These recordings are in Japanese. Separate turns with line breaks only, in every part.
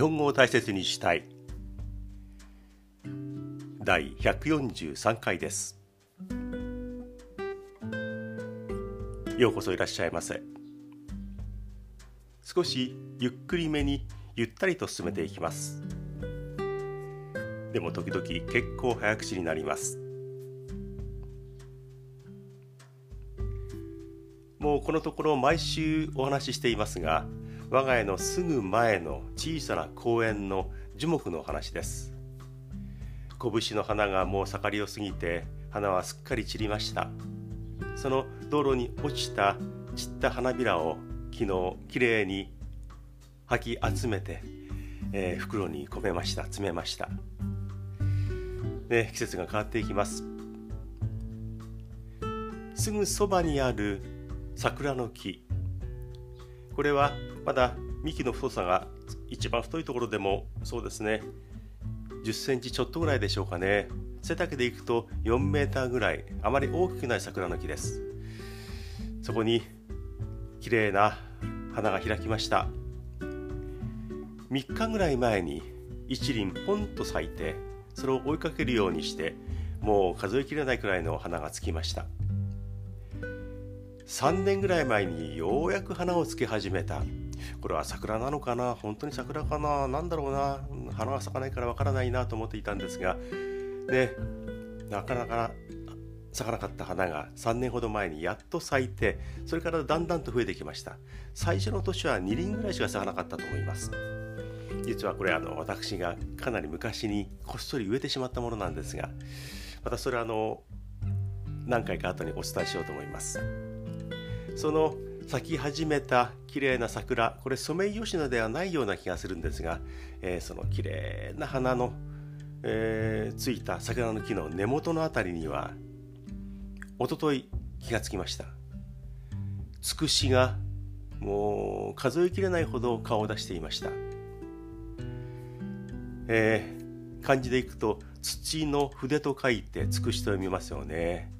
日本語を大切にしたい。第143回です。ようこそいらっしゃいませ。少しゆっくりめにゆったりと進めていきます。でも時々結構早口になります。もうこのところ毎週お話ししていますが我が家のすぐ前の小さな公園の樹木の話です。拳の花がもう盛りを過ぎて花はすっかり散りました。その道路に落ちた散った花びらを昨日きれいに吐き集めて、えー、袋に込めました詰めました、ね、季節が変わっていきます。すぐそばにある桜の木。これはまだ幹の太さが一番太いところでもそうですね。10センチちょっとぐらいでしょうかね。背丈でいくと4メーターぐらいあまり大きくない桜の木です。そこに綺麗な花が開きました。3日ぐらい前に一輪ポンと咲いてそれを追いかけるようにしてもう数えきれないくらいの花がつきました。3年ぐらい前にようやく花をつけ始めた。これは桜なのかな？本当に桜かな？何だろうな？花が咲かないからわからないなと思っていたんですが。ねなかなか咲かなかった花が3年ほど前にやっと咲いてそれからだんだんと増えてきました。最初の年は2輪ぐらいしか咲かなかったと思います。実はこれあの私がかなり昔にこっそり植えてしまったものなんですがまたそれはあの何回か後にお伝えしようと思います。その咲き始めた綺麗な桜これソメイヨシノではないような気がするんですが、えー、その綺麗な花の、えー、ついた桜の木の根元の辺りにはおととい気がつきました。つくしがもう数えきれないほど顔を出していました、えー、漢字でいくと土の筆と書いてつくしと読みますよね。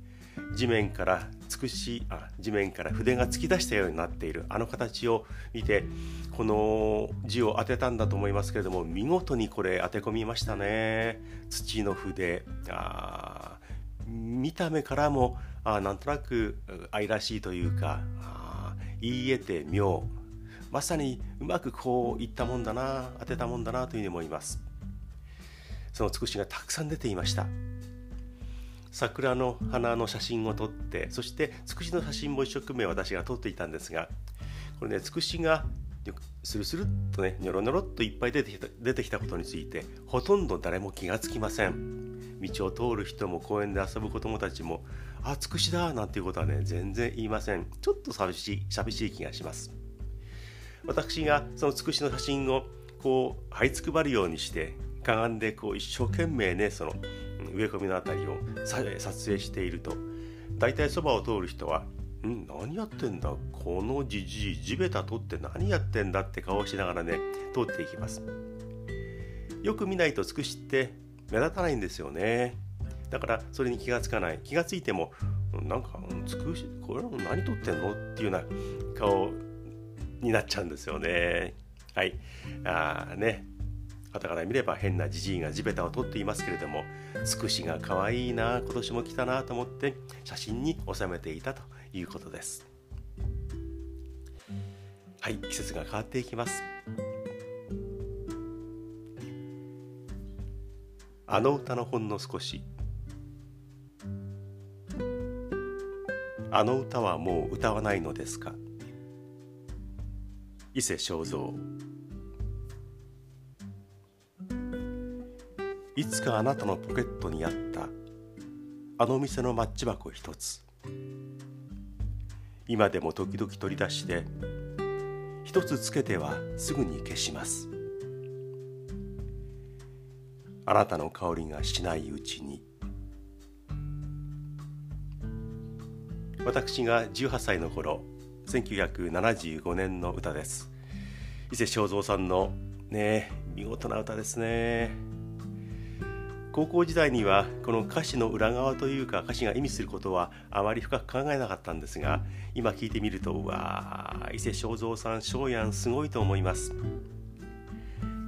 地面から美しあ地面から筆が突き出したようになっている。あの形を見てこの字を当てたんだと思いますけれども見事にこれ当て込みましたね。土の筆。あ見た目からもあなんとなく愛らしいというか言い得て妙。まさにうまくこういったもんだな当てたもんだなというふうに思います。そのつくしがたくさん出ていました。桜の花の写真を撮ってそしてつくしの写真も一生懸命私が撮っていたんですがこれねつくしがスルスルっとねニョロニョロっといっぱい出てきた出てきたことについてほとんど誰も気がつきません。道を通る人も公園で遊ぶ子供たちも「あつくしだ」なんていうことはね全然言いません。ちょっと寂しい寂しい気がします。私がそのつくしの写真をこう這いつくばるようにしてかがんでこう一生懸命ねその植え込みの辺りを撮影していると。大体そばを通る人は「ん？何やってんだ？このじじい地べた取って何やってんだ」って顔をしながらね通っていきます。よく見ないとつくしって目立たないんですよね。だからそれに気がつかない。気がついてもなんかつくしこれ何撮ってんの？っていうような顔になっちゃうんですよね。はい。ああね。方から見れば変なじじいが地べたを取っていますけれどもつくしが可愛いな今年も来たなと思って写真に収めていたということです。はい季節が変わっていきます。あの歌のほんの少し。あの歌はもう歌わないのですか？伊勢正三いつかあなたのポケットにあったあの店のマッチ箱一つ。今でも時々取り出して一つつけてはすぐに消します。あなたの香りがしないうちに。私が18歳の頃1975年の歌です。伊勢正三さんのね見事な歌ですね。高校時代にはこの歌詞の裏側というか歌詞が意味することはあまり深く考えなかったんですが今聞いてみるとうわ伊勢正三さん翔やんすごいと思います。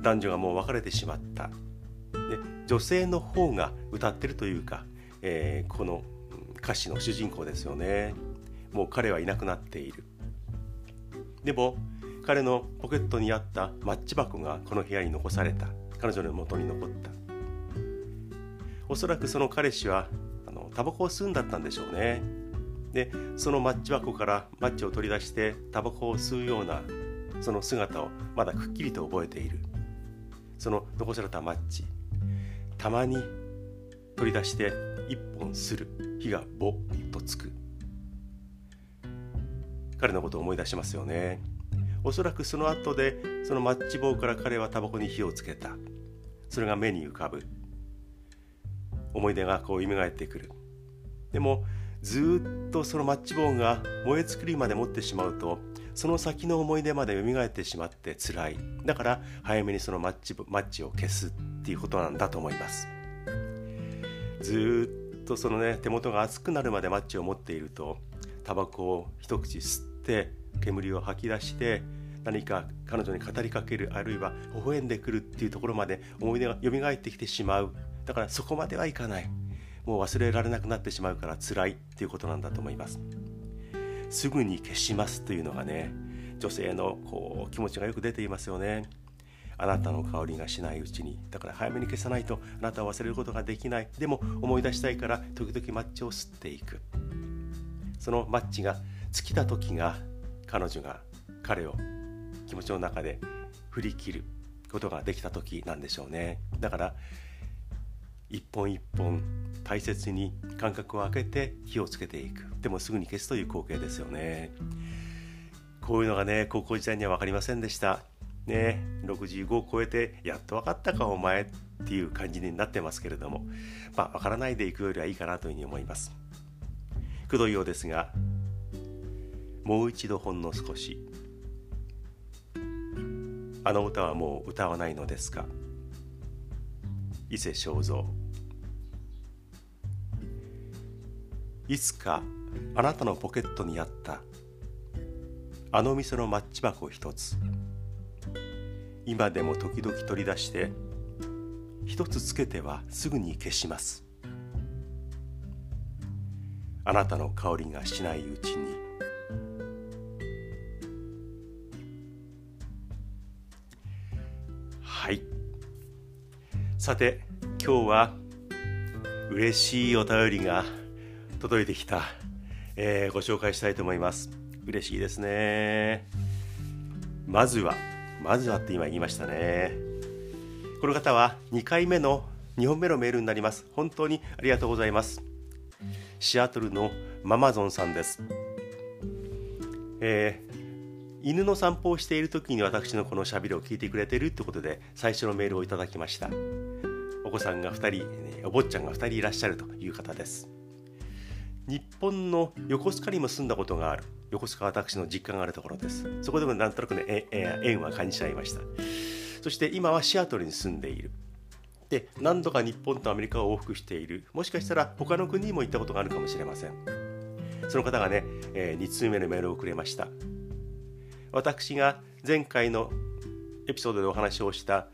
男女がもう別れてしまった。で女性の方が歌ってるというか、えー、この歌詞の主人公ですよね。もう彼はいなくなっている。でも彼のポケットにあったマッチ箱がこの部屋に残された。彼女の元に残った。おそらくその彼氏はあのタバコを吸うんだったんでしょうね。でそのマッチ箱からマッチを取り出してタバコを吸うようなその姿をまだくっきりと覚えている。その残されたマッチ。たまに取り出して一本する。火がボッとつく。彼のことを思い出しますよね。おそらくその後でそのマッチ棒から彼はタバコに火をつけた。それが目に浮かぶ。思い出がこう蘇ってくる。でもずっとそのマッチ棒が燃え尽きるまで持ってしまうとその先の思い出まで蘇ってしまって辛い。だから早めにそのマッチマッチを消すっていうことなんだと思います。ずっとそのね手元が熱くなるまでマッチを持っているとタバコを一口吸って煙を吐き出して何か彼女に語りかけるあるいは微笑んでくるっていうところまで思い出が蘇ってきてしまう。だからそこまではいかない。もう忘れられなくなってしまうから辛いっていうことなんだと思います。すぐに消しますというのがね女性のこう気持ちがよく出ていますよね。あなたの香りがしないうちに。だから早めに消さないとあなたは忘れることができない。でも思い出したいから時々マッチを吸っていく。そのマッチが尽きた時が彼女が彼を気持ちの中で振り切ることができた時なんでしょうね。だから一本一本大切に間隔を空けて火をつけていく。でもすぐに消すという光景ですよね。こういうのがね高校時代には分かりませんでした。ね65を超えてやっと分かったかお前っていう感じになってますけれども。まあ分からないでいくよりはいいかなというふうに思います。くどいようですがもう一度ほんの少し。あの歌はもう歌わないのですか？伊勢正蔵。いつかあなたのポケットにあったあの店のマッチ箱一つ今でも時々取り出して一つつけてはすぐに消します。あなたの香りがしないうちに。はい。さて今日は嬉しいお便りが届いてきた、えー、ご紹介したいと思います。嬉しいですね。まずはまずはって今言いましたね。この方は2回目の2本目のメールになります。本当にありがとうございます。シアトルのママゾンさんです、えー、犬の散歩をしている時に私のこのしゃべりを聞いてくれているってことで最初のメールをいただきました。お子さんが2人お坊ちゃんが2人いらっしゃるという方です。日本の横須賀にも住んだことがある。横須賀私の実家があるところです。そこでもなんとなくね縁は感じちゃいました。そして今はシアトルに住んでいる。で何度か日本とアメリカを往復している。もしかしたら他の国にも行ったことがあるかもしれません。その方がね、えー、2通目のメールをくれました。私が前回のエピソードでお話をした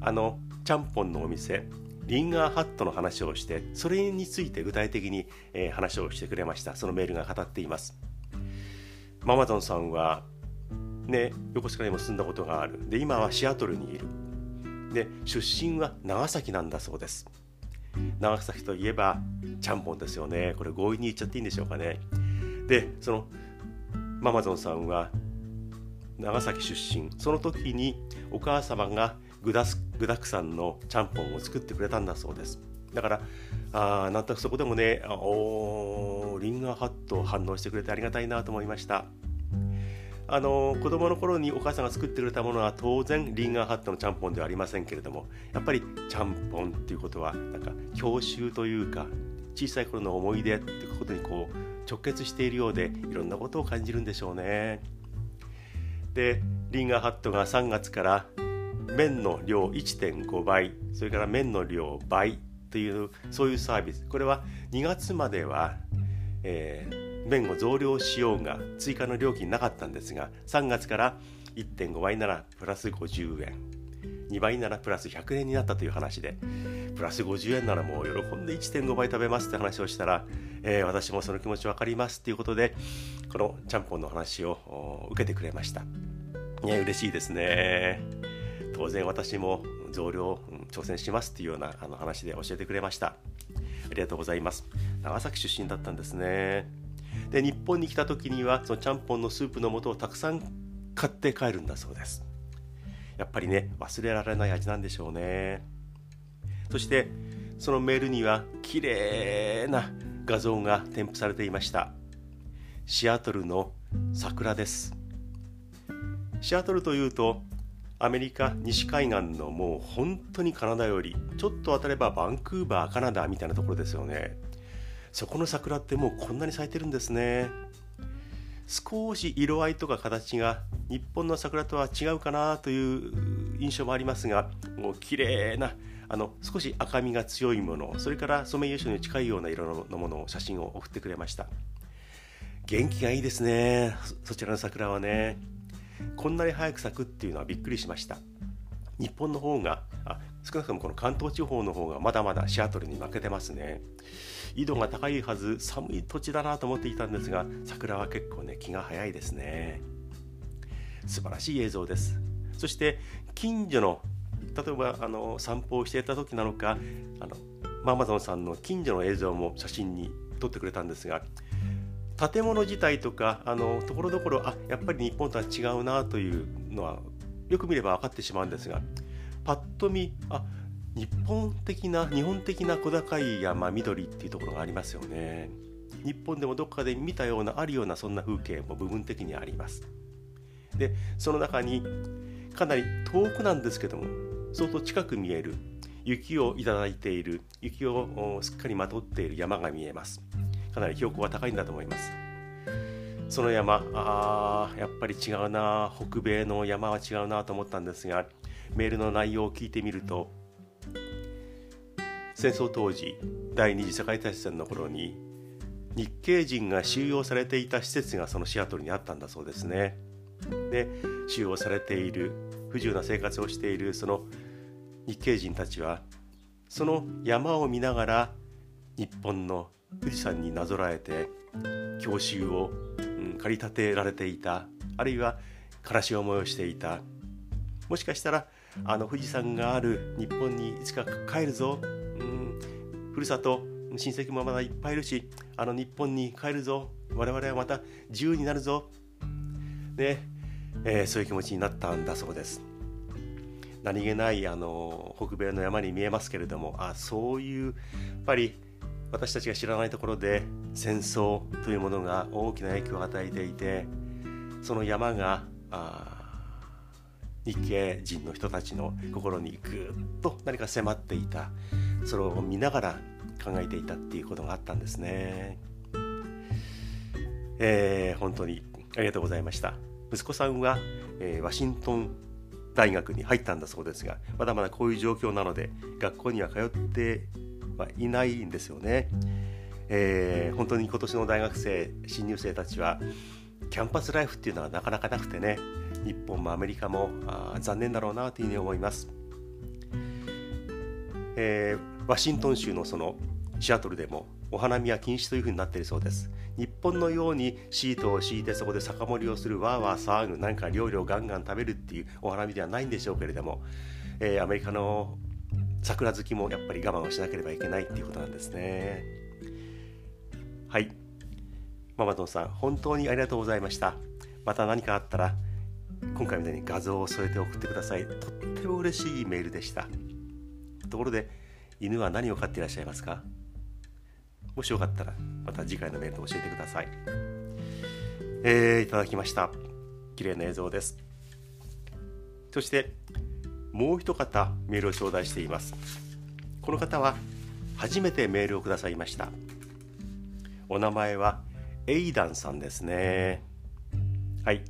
あのちゃんぽんのお店。リンガーハットの話をしてそれについて具体的に、え、話をしてくれました。そのメールが語っています。ママゾンさんはね横須賀にも住んだことがある。で今はシアトルにいる。で出身は長崎なんだそうです。長崎といえばちゃんぽんですよね。これ強引に言っちゃっていいんでしょうかね。でそのママゾンさんは長崎出身。その時にお母様が具だ具だくさんのちゃんぽんを作ってくれたんだそうですだからあなんとなくそこでもねおリンガーハット反応してくれてありがたいなと思いましたあの子供の頃にお母さんが作ってくれたものは当然リンガーハットのちゃんぽんではありませんけれどもやっぱりちゃんぽんっていうことはなんか郷愁というか小さい頃の思い出っていうことにこう直結しているようでいろんなことを感じるんでしょうね。でリンガーハットが3月から麺の量1.5倍それから麺の量倍というそういうサービス。これは2月までは、えー麺を増量しようが追加の料金なかったんですが3月から1.5倍ならプラス50円2倍ならプラス100円になったという話でプラス50円ならもう喜んで1.5倍食べますって話をしたら、えー、私もその気持ち分かりますっていうことでこのちゃんぽんの話を受けてくれました。いや嬉しいですね。当然私も増量、挑戦しますっていうようなあの話で教えてくれました。ありがとうございます。長崎出身だったんですね。で日本に来た時にはそのちゃんぽんのスープの素をたくさん買って帰るんだそうです。やっぱりね忘れられない味なんでしょうね。そしてそのメールには綺麗な画像が添付されていました。シアトルの桜です。シアトルというとアメリカ西海岸のもう本当にカナダよりちょっと当たればバンクーバーカナダみたいなところですよね。そこの桜ってもうこんなに咲いてるんですね。少し色合いとか形が日本の桜とは違うかなという印象もありますがもう綺麗なあの少し赤みが強いものそれからソメイヨシノに近いような色のものを写真を送ってくれました。元気がいいですね。そちらの桜はね。こんなに早く咲くっていうのはびっくりしました。日本の方があ少なくともこの関東地方の方がまだまだシアトルに負けてますね。緯度が高いはず寒い土地だなと思っていたんですが桜は結構ね気が早いですね。素晴らしい映像です。そして近所の例えばあの散歩をしていた時なのかあのママゾンさんの近所の映像も写真に撮ってくれたんですが建物自体とかあのところどころあやっぱり日本とは違うなというのはよく見れば分かってしまうんですがパッと見あ日本的な日本的な小高い山緑っていうところがありますよね。日本でもどっかで見たようなあるようなそんな風景も部分的にあります。でその中にかなり遠くなんですけども相当近く見える雪をいただいている雪をすっかりまとっている山が見えます。かなり標高が高いんだと思います。その山あやっぱり違うな北米の山は違うなと思ったんですがメールの内容を聞いてみると戦争当時第二次世界大戦の頃に日系人が収容されていた施設がそのシアトルにあったんだそうですね。で収容されている不自由な生活をしているその日系人たちはその山を見ながら日本の富士山になぞらえて郷愁を、うん、駆り立てられていたあるいは悲しい思いをしていた。もしかしたらあの富士山がある日本にいつか帰るぞ、うん、ふるさと親戚もまだいっぱいいるしあの日本に帰るぞ。我々はまた自由になるぞ。ね、えー、そういう気持ちになったんだそうです。何気ないあの北米の山に見えますけれどもあそういうやっぱり私たちが知らないところで戦争というものが大きな影響を与えていてその山が日系人の人たちの心にぐっと何か迫っていたそれを見ながら考えていたっていうことがあったんですね。えー、本当にありがとうございました。息子さんは、えー、ワシントン大学に入ったんだそうですがまだまだこういう状況なので学校には通ってはいないんですよね。えー、本当に今年の大学生新入生たちはキャンパスライフっていうのはなかなかなくてね日本もアメリカも残念だろうなというふうに思います、えー、ワシントン州のそのシアトルでもお花見は禁止というふうになっているそうです。日本のようにシートを敷いてそこで酒盛りをするわーわー騒ぐなんか料理をガンガン食べるっていうお花見ではないんでしょうけれども、えー、アメリカの桜好きもやっぱり我慢をしなければいけないっていうことなんですね。はい。ママトンさん本当にありがとうございました。また何かあったら今回みたいに画像を添えて送ってください。とっても嬉しいメールでした。ところで犬は何を飼っていらっしゃいますか？もしよかったらまた次回のメールで教えてください。えー、いただきました。綺麗な映像です。そしてもう一方メールを頂戴しています。この方は初めてメールをくださいました。お名前はエイダンさんですね。はい。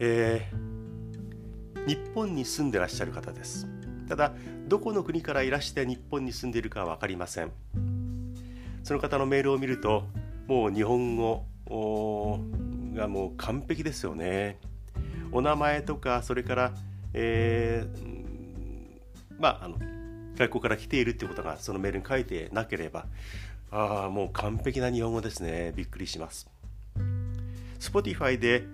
えー、日本に住んでらっしゃる方です。ただどこの国からいらして日本に住んでいるかは分かりません。その方のメールを見るともう日本語がもう完璧ですよね。お名前とかそれからえー、まああの外国から来ているっていうことがそのメールに書いてなければああもう完璧な日本語ですね。びっくりします。Spotify で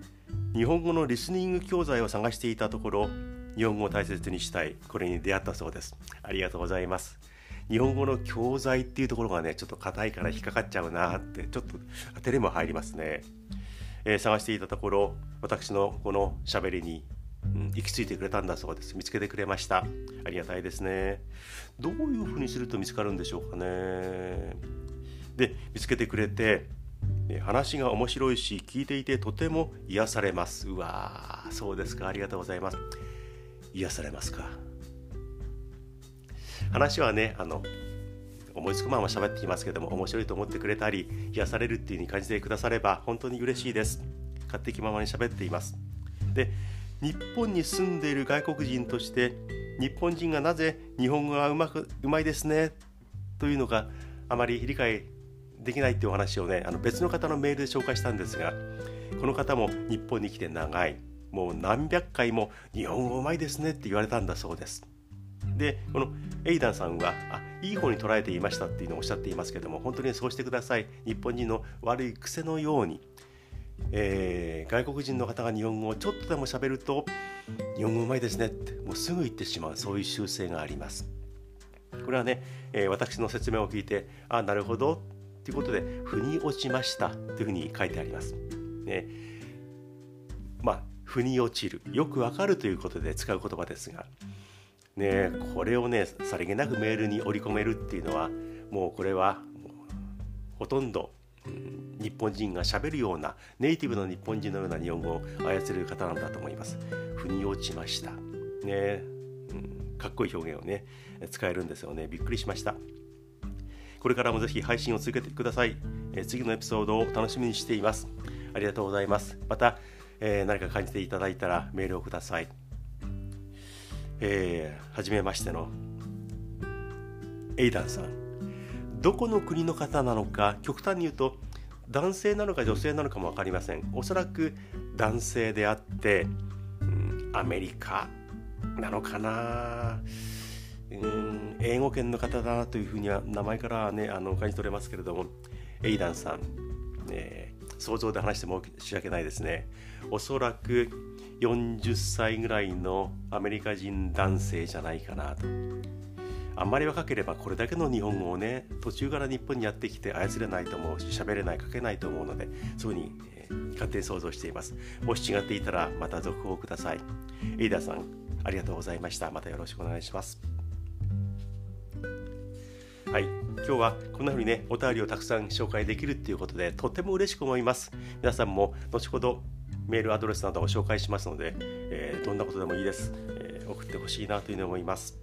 日本語のリスニング教材を探していたところ日本語を大切にしたい。これに出会ったそうです。ありがとうございます。日本語の教材っていうところがねちょっと硬いから引っかかっちゃうなってちょっと照れも入りますね、えー、探していたところ私のこの喋りにうん、行き着いてくれたんだそうです。見つけてくれました。ありがたいですね。どういうふうにすると見つかるんでしょうかね。で見つけてくれて話が面白いし聞いていてとても癒されます。うわそうですか。ありがとうございます。癒されますか。話はねあの思いつくまま喋っていますけども面白いと思ってくれたり癒されるっていう風に感じてくだされば本当に嬉しいです。勝手気ままに喋っています。で日本に住んでいる外国人として日本人がなぜ日本語がうまくうまいですね？というのがあまり理解できないっていうお話をねあの別の方のメールで紹介したんですがこの方も日本に来て長い。もう何百回も日本語うまいですねって言われたんだそうです。でこのエイダンさんはあいい方に捉えていましたっていうのをおっしゃっていますけども本当にそうしてください。日本人の悪い癖のように。えー、外国人の方が日本語をちょっとでも喋ると日本語うまいですねってもうすぐ言ってしまうそういう習性があります。これはね、えー、私の説明を聞いてあなるほどということで腑に落ちましたというふうに書いてあります、ね、まあ腑に落ちる。よくわかるということで使う言葉ですが。ねこれをねさりげなくメールに織り込めるっていうのはもうこれはほとんど日本人がしゃべるようなネイティブの日本人のような日本語を操れる方なんだと思います。腑に落ちました。ね、うん、かっこいい表現をね使えるんですよね。びっくりしました。これからもぜひ配信を続けてください。え次のエピソードを楽しみにしています。ありがとうございます。また、えー、何か感じていただいたらメールをください。えー、はじめましてのエイダンさん。どこの国の方なのか極端に言うと男性なのか女性なのかも分かりません。おそらく男性であって、うん、アメリカなのかな、うん、英語圏の方だなというふうには名前からねあの感じ取れますけれども。エイダンさん、えー、想像で話しても申し訳ないですね。おそらく40歳ぐらいのアメリカ人男性じゃないかなと。あんまり若ければこれだけの日本語をね途中から日本にやってきて操れないと思うし喋れない書けないと思うのでそういうふうに、えー、勝手に想像しています。もし違っていたらまた続報ください。エイダさんありがとうございました。またよろしくお願いします。はい。今日はこんな風にねお便りをたくさん紹介できるっていうことでとても嬉しく思います。皆さんも後ほどメールアドレスなどを紹介しますので、えー、どんなことでもいいです、えー、送ってほしいなというふうに思います。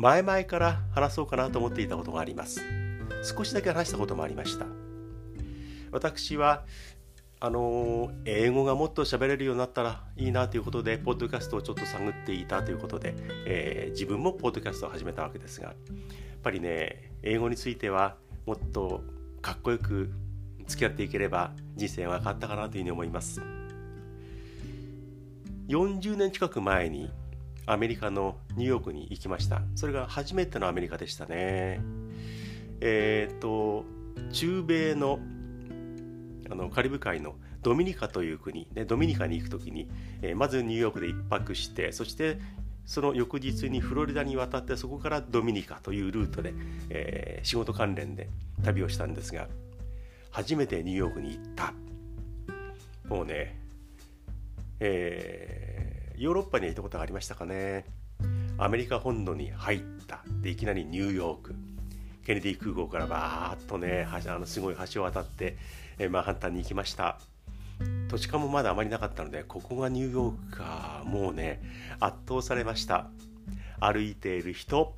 前々から話そうかなと思っていたことがあります。少しだけ話したこともありました。私はあの英語がもっと喋れるようになったらいいなということでポッドキャストをちょっと探っていたということで、えー、自分もポッドキャストを始めたわけですがやっぱりね英語についてはもっとかっこよく付き合っていければ人生は変わったかなというふうに思います。40年近く前にアメリカのニューヨークに行きました。それが初めてのアメリカでしたね。えっ、と中米のあのカリブ海のドミニカという国、ね、ドミニカに行く時に、えー、まずニューヨークで1泊してそしてその翌日にフロリダに渡ってそこからドミニカというルートで、えー、仕事関連で旅をしたんですが初めてニューヨークに行った。もうねえーヨーロッパに行ったことがありましたかね。アメリカ本土に入った。でいきなりニューヨーク。ケネディ空港からバーッとねあのすごい橋を渡って、えマンハッタンに行きました。土地勘もまだあまりなかったのでここがニューヨークかもうね圧倒されました。歩いている人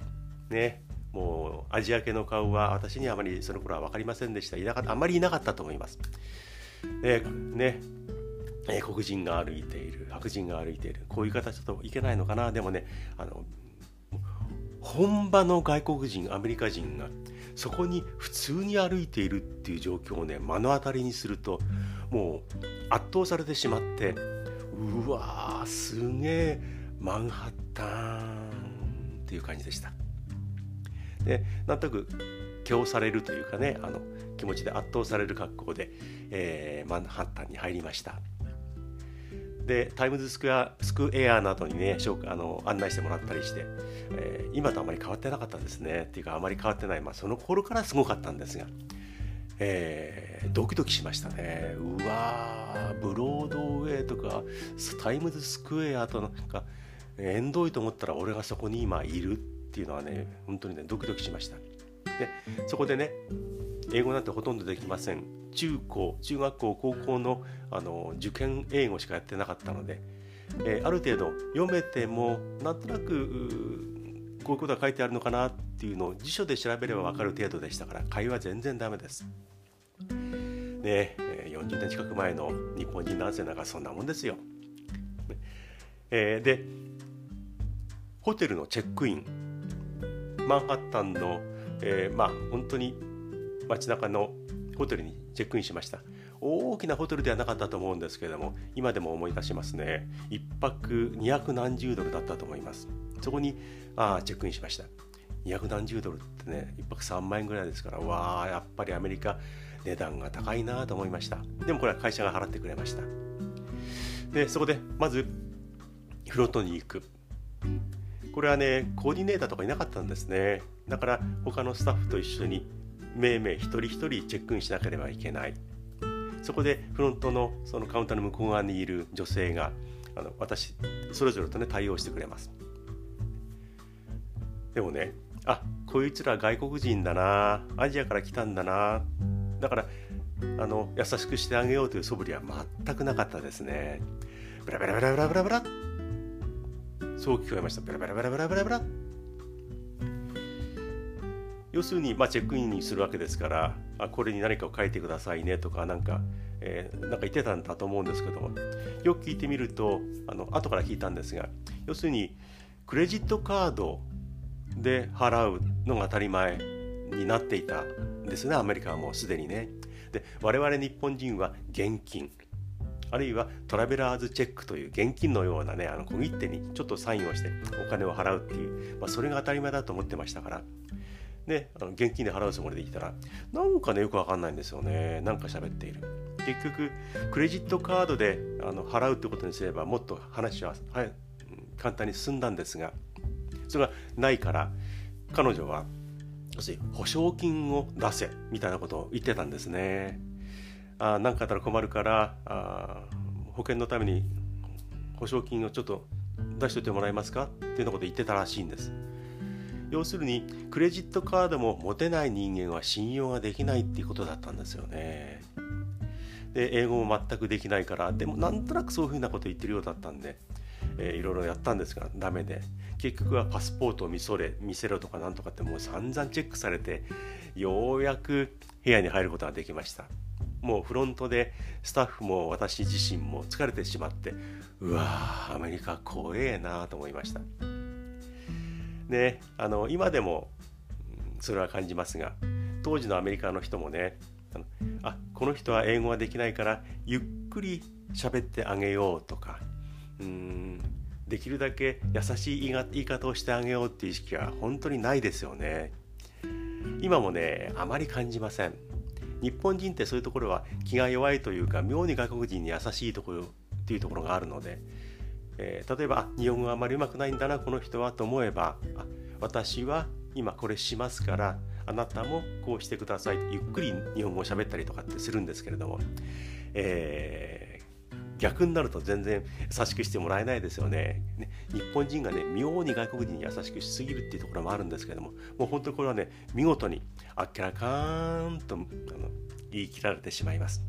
ねもうアジア系の顔は私にはあまりその頃は分かりませんでした。いなかあまりいなかったと思います、えねえ黒人が歩いている白人が歩いている。こういう形だといけないのかな。でもねあの本場の外国人アメリカ人がそこに普通に歩いているっていう状況をね目の当たりにするともう圧倒されてしまってうわーすげえマンハッタンっていう感じでした。でなんとなく今日されるというかねあの気持ちで圧倒される格好で、えー、マンハッタンに入りました。でタイムズスクエアスクエアなどにねあの案内してもらったりして、えー、今とあまり変わってなかったですね。っていうかあまり変わってない、まあ、その頃からすごかったんですが、えー、ドキドキしましたね。うわブロードウェイとかタイムズスクエアとなんかえんどいと思ったら俺がそこに今いるっていうのはね本当にねドキドキしました。でそこでね英語なんてほとんどできません。中高中学校高校のあの受験英語しかやってなかったので、えー、ある程度読めてもなんとなくこういうことが書いてあるのかなっていうのを辞書で調べれば分かる程度でしたから会話全然ダメです。ねえ40年近く前の日本人男性なんかそんなもんですよ。えー、でホテルのチェックインマンハッタンの、えー、まあ本当に街中のホテルにチェックインしました。大きなホテルではなかったと思うんですけれども今でも思い出しますね。1泊200何十ドルだったと思います。そこにあチェックインしました。200何十ドルってね1泊3万円ぐらいですからわあやっぱりアメリカ値段が高いなと思いました。でもこれは会社が払ってくれました。でそこでまずフロントに行く。これはねコーディネーターとかいなかったんですね。だから他のスタッフと一緒にめいめい一人一人チェックインしなければいけない。そこでフロントのそのカウンターの向こう側にいる女性があの私それぞれとね対応してくれます。でもねあこいつら外国人だなアジアから来たんだなだからあの優しくしてあげようという素振りは全くなかったですね。ブラブラブラブラブラブラ。そう聞こえました。ブラブラブラブラブラブラ。要するに、まあ、チェックインにするわけですからあこれに何かを書いてくださいねとかなんか、えー、なんか言ってたんだと思うんですけどもよく聞いてみるとあの後から聞いたんですが要するにクレジットカードで払うのが当たり前になっていたんですねアメリカはもうすでにね。で我々日本人は現金あるいはトラベラーズチェックという現金のようなねあの小切手にちょっとサインをしてお金を払うっていう、まあ、それが当たり前だと思ってましたからね、あの現金で払うつもりでいたらなんかねよくわかんないんですよね。なんか喋っている。結局クレジットカードであの払うってことにすればもっと話は、はい、簡単に進んだんですがそれがないから彼女は要するに保証金を出せみたいなことを言ってたんですね。あ何かあったら困るからあ保険のために保証金をちょっと出しておいてもらえますか？っていうようなこと言ってたらしいんです。要するにクレジットカードも持てない人間は信用ができないっていうことだったんですよね。で英語も全くできないからでもなんとなくそういうふうなこと言ってるようだったんで、えー、いろいろやったんですがダメで。結局はパスポートを見それ見せろとかなんとかってもう散々チェックされてようやく部屋に入ることができました。もうフロントでスタッフも私自身も疲れてしまってうわーアメリカ怖えなと思いました。ね、あの今でもそれは感じますが当時のアメリカの人もねあのあこの人は英語ができないからゆっくり喋ってあげようとかうんできるだけ優しい言い方をしてあげようっていう意識は本当にないですよね。今もねあまり感じません。日本人ってそういうところは気が弱いというか妙に外国人に優しいところっていうところがあるのでえー、例えば日本語があまりうまくないんだなこの人はと思えばあ私は今これしますからあなたもこうしてくださいゆっくり日本語を喋ったりとかってするんですけれども、えー、逆になると全然優しくしてもらえないですよね。ね日本人がね妙に外国人に優しくしすぎるっていうところもあるんですけれどももう本当にこれはね見事にあっけらかーんとあの言い切られてしまいます。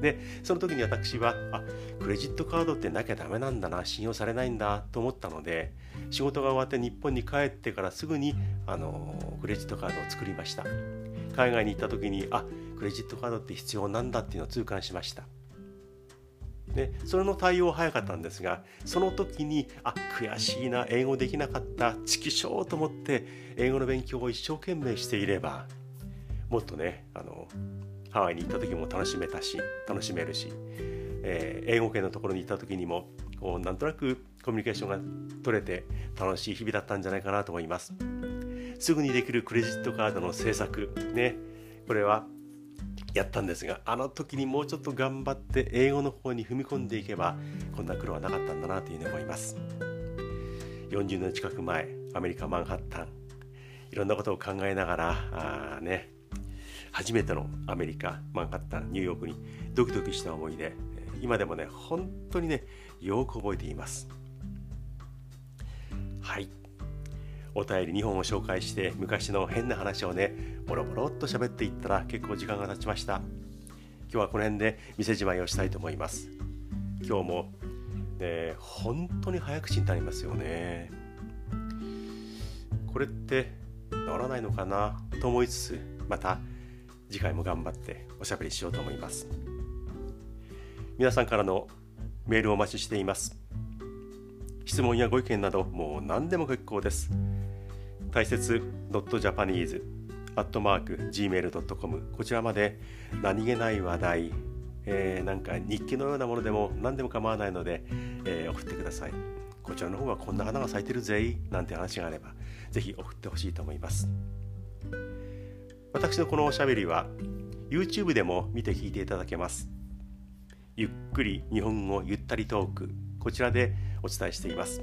でその時に私はあクレジットカードってなきゃダメなんだな信用されないんだと思ったので仕事が終わって日本に帰ってからすぐにあのクレジットカードを作りました。海外に行った時にあクレジットカードって必要なんだっていうのを痛感しました。でそれの対応は早かったんですがその時にあ悔しいな英語できなかったチキショーと思って英語の勉強を一生懸命していればもっとねあのハワイに行った時も楽しめたし楽しめるしえー、英語圏のところに行った時にもこうなんとなくコミュニケーションが取れて楽しい日々だったんじゃないかなと思います。すぐにできるクレジットカードの制作ねこれはやったんですがあの時にもうちょっと頑張って英語の方に踏み込んでいけばこんな苦労はなかったんだなというふうに思います。40年近く前アメリカ・マンハッタンいろんなことを考えながらあね初めてのアメリカマンハッタンニューヨークにドキドキした思いで今でもね本当にねよく覚えています。はい。お便り2本を紹介して昔の変な話をねボロボロっと喋っていったら結構時間が経ちました。今日はこの辺で店じまいをしたいと思います。今日もね本当に早口になりますよね。これって治らないのかな？と思いつつまた次回も頑張っておしゃべりしようと思います。皆さんからのメールをお待ちしています。質問やご意見などもう何でも結構です。大切 .japanese アットマーク gmail.com こちらまで何気ない話題、えー、なんか日記のようなものでも何でも構わないので、えー、送ってください。こちらの方はこんな花が咲いてるぜなんて話があればぜひ送ってほしいと思います。私のこのおしゃべりは YouTube でも見て聞いていただけます。ゆっくり日本語ゆったりトークこちらでお伝えしています。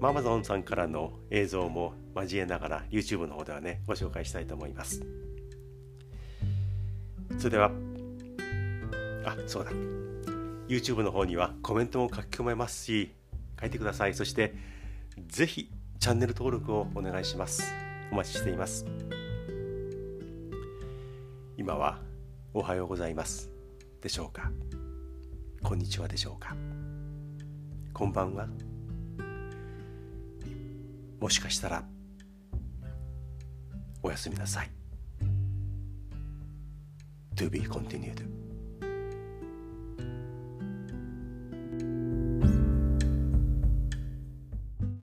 ママゾンさんからの映像も交えながら YouTube の方ではねご紹介したいと思います。それではあそうだ。YouTube の方にはコメントも書き込めますし書いてください。そしてぜひチャンネル登録をお願いします。お待ちしています。今はおはようございます。でしょうか？こんにちはでしょうか？こんばんは。もしかしたらおやすみなさい。To be continued